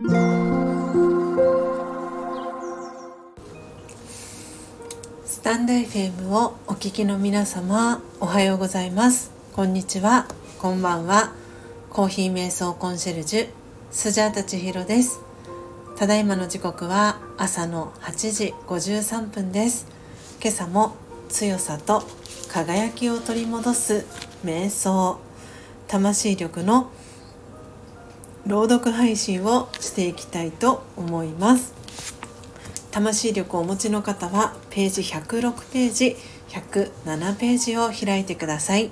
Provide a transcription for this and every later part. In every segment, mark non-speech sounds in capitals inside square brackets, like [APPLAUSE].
スタンド FM をお聞きの皆様おはようございます。こんにちは。こんばんは。コーヒー瞑想コンシェルジュスジャータチヒロです。ただいまの時刻は朝の8時53分です。今朝も強さと輝きを取り戻す瞑想魂力の朗読配信をしていきたいと思います。魂力をお持ちの方はページ106ページ107ページを開いてください。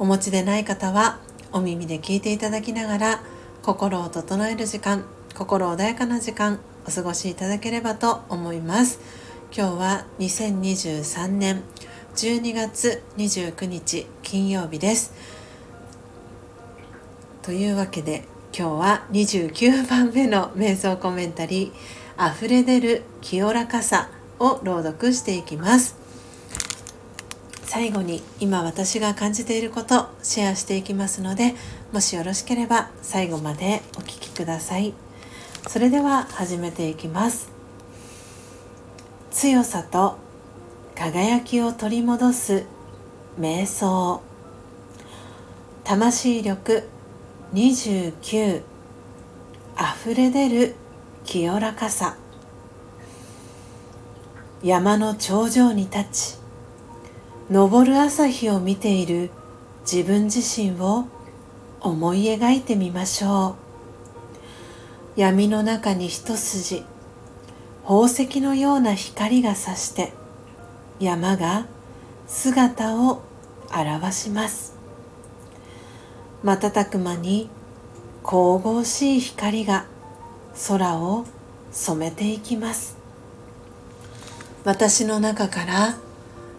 お持ちでない方はお耳で聞いていただきながら心を整える時間心穏やかな時間お過ごしいただければと思います。今日は2023年12月29日金曜日です。というわけで今日は29番目の瞑想コメンタリー「溢れ出る清らかさ」を朗読していきます。最後に今私が感じていることシェアしていきますのでもしよろしければ最後までお聴きください。それでは始めていきます。強さと輝きを取り戻す瞑想。魂力29溢れ出る清らかさ。山の頂上に立ち昇る朝日を見ている自分自身を思い描いてみましょう。闇の中に一筋宝石のような光がさして山が姿を現します。瞬く間に神々しい光が空を染めていきます。私の中から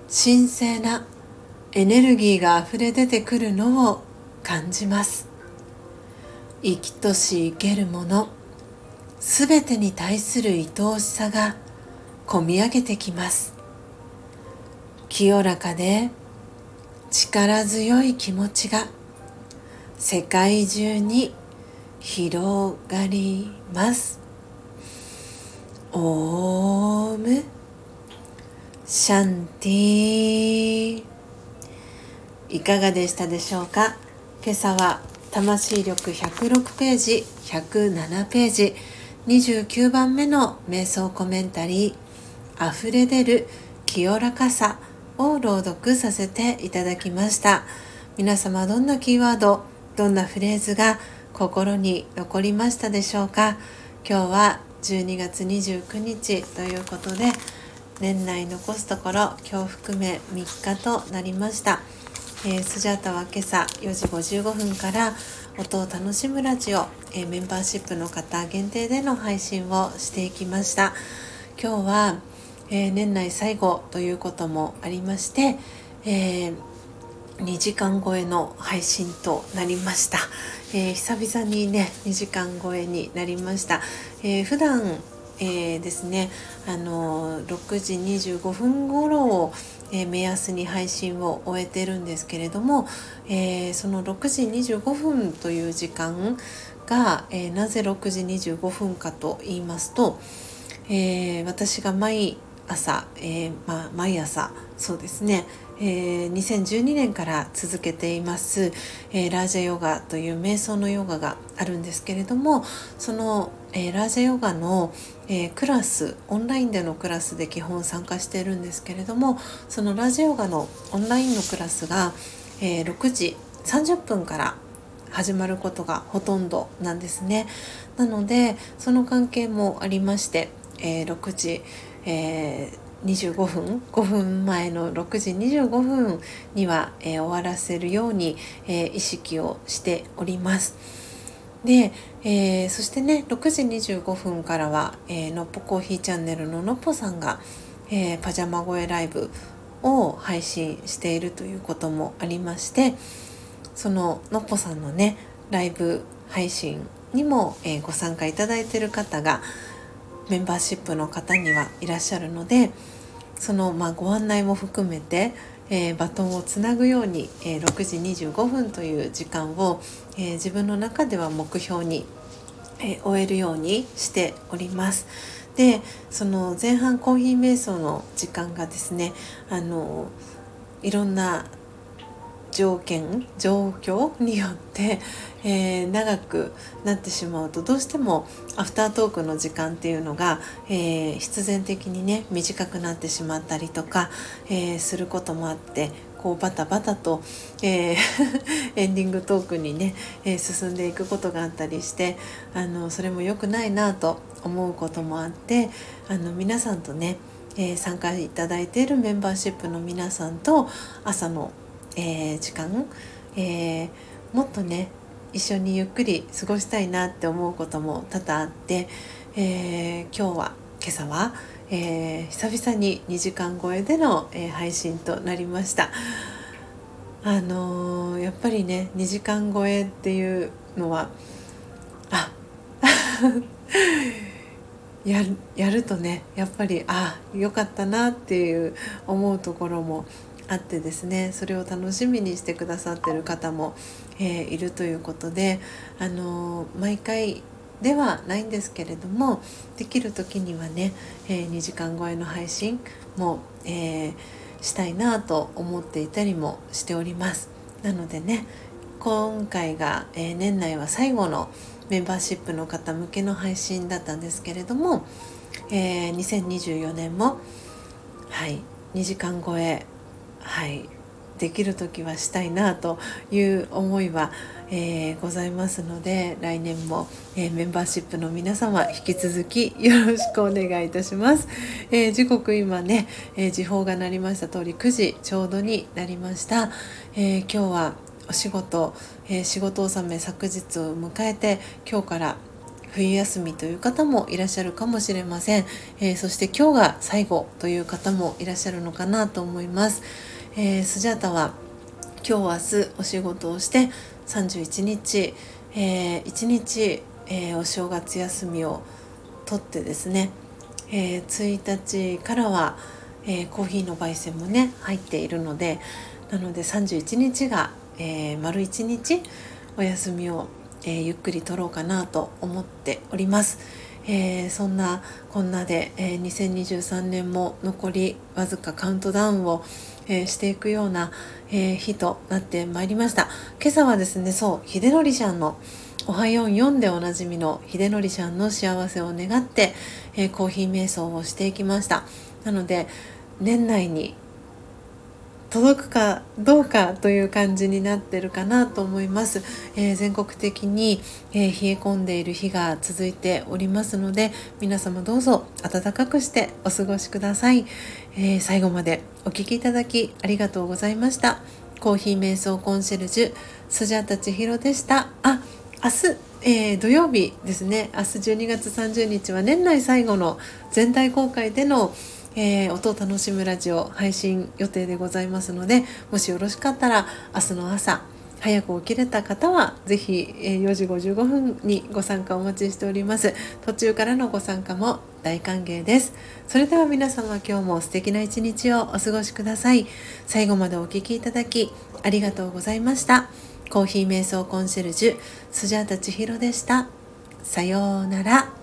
神聖なエネルギーがあふれ出てくるのを感じます。生きとし生けるものすべてに対する愛おしさがこみ上げてきます。清らかで力強い気持ちが世界中に広がります。オーム。シャンティいかがでしたでしょうか？今朝は魂力106ページ107ページ29番目の瞑想コメンタリー「溢れ出る清らかさ」を朗読させていただきました。皆様どんなキーワードどんなフレーズが心に残りましたでしょうか？今日は12月29日ということで年内残すところ今日含め3日となりました、えー、スジャータは今朝4時55分から音を楽しむラジオ、えー、メンバーシップの方限定での配信をしていきました。今日は、えー、年内最後ということもありまして、えー2時間超えの配信となりました、えー、久々にね2時間超えになりました、えー、普段えー、ですねあの6時25分頃を、えー、目安に配信を終えてるんですけれども、えー、その6時25分という時間が、えなぜ6時25分かと言いますと、え私が毎朝、えまあ、毎朝そうですねえー、2012年から続けています、えー、ラージャヨガという瞑想のヨガがあるんですけれどもその、えー、ラージャヨガの、えクラスオンラインでのクラスで基本参加しているんですけれどもそのラージャヨガのオンラインのクラスが、え6時30分から始まることがほとんどなんですね。なのでその関係もありまして、え6時、えー25分5分前の6時25分には、えー、終わらせるように、えー、意識をしております。で、えー、そしてね6時25分からは、えのっぽコーヒーチャンネルののっぽさんが、えパジャマ声ライブを配信しているということもありましてそののっぽさんのねライブ配信にも、えご参加いただいている方がメンバーシップの方にはいらっしゃるのでその、まあ、ご案内も含めて、えー、バトンをつなぐように、えー、6時25分という時間を、えー、自分の中では目標にえ終えるようにしております。でその前半コーヒー瞑想の時間がですねあのいろんな条件状況によって、えー、長くなってしまうとどうしてもアフタートークの時間っていうのが、えー、必然的にね短くなってしまったりとか、えー、することもあってこうバタバタと、えー、[LAUGHS] エンディングトークにね、えー、進んでいくことがあったりしてあのそれも良くないなと思うこともあってあの皆さんとね、えー、参加いただいているメンバーシップの皆さんと朝の、え時間、えもっとね一緒にゆっくり過ごしたいなって思うことも多々あって、え今日は今朝はえー、久々に2時間超えでの、えー、配信となりました。あのー、やっぱりね2時間超えっていうのはあ [LAUGHS] ややるとねやっぱりあ良かったなっていう思うところもあってですねそれを楽しみにしてくださってる方も、えー、いるということで、あの毎回ではないんですけれどもできる時にはね、えー、2時間超えの配信も、えー、したいなと思っていたりもしております。なのでね今回が、えー、年内は最後のメンバーシップの方向けの配信だったんですけれども、えー、2024年もはい2時間超えはい。できる時はしたいなという思いは、えー、ございますので来年も、えー、メンバーシップの皆様引き続きよろしくお願いいたします、えー、時刻今ね、え時報が鳴りました通り9時ちょうどになりました、え今日はお仕事、え仕事納め昨日を迎えて今日から冬休みという方もいらっしゃるかもしれません、えそして今日が最後という方もいらっしゃるのかなと思います、えスジャータは今日明日お仕事をして31日、えー、1日、えー、お正月休みを取ってですね、えー、1日からは、えー、コーヒーの焙煎もね入っているのでなので31日が、えー、丸1日お休みを、えー、ゆっくり取ろうかなと思っております。えー、そんなこんなで、えー、2023年も残りわずかカウントダウンを、えー、していくような、え、日となってまいりました今朝はですねそう秀則ちゃんのおはよう4でおなじみの秀則ちゃんの幸せを願って、え、コーヒー瞑想をしていきましたなので年内に届くかどうかという感じになってるかなと思います、えー、全国的に、えー、冷え込んでいる日が続いておりますので皆様どうぞ暖かくしてお過ごしください、えー、最後までお聴きいただきありがとうございました。コーヒー瞑想コンシェルジュスジャタチヒロでした。あ明日えー、土曜日ですね。明日12月30日は年内最後の全体公開でのえー、音を楽しむラジオ配信予定でございますのでもしよろしかったら明日の朝早く起きれた方はぜひ4時55分にご参加お待ちしております。途中からのご参加も大歓迎です。それでは皆様今日も素敵な一日をお過ごしください。最後までお聴きいただきありがとうございました。コーヒー瞑想コンシェルジュスジャータ千尋でした。さようなら。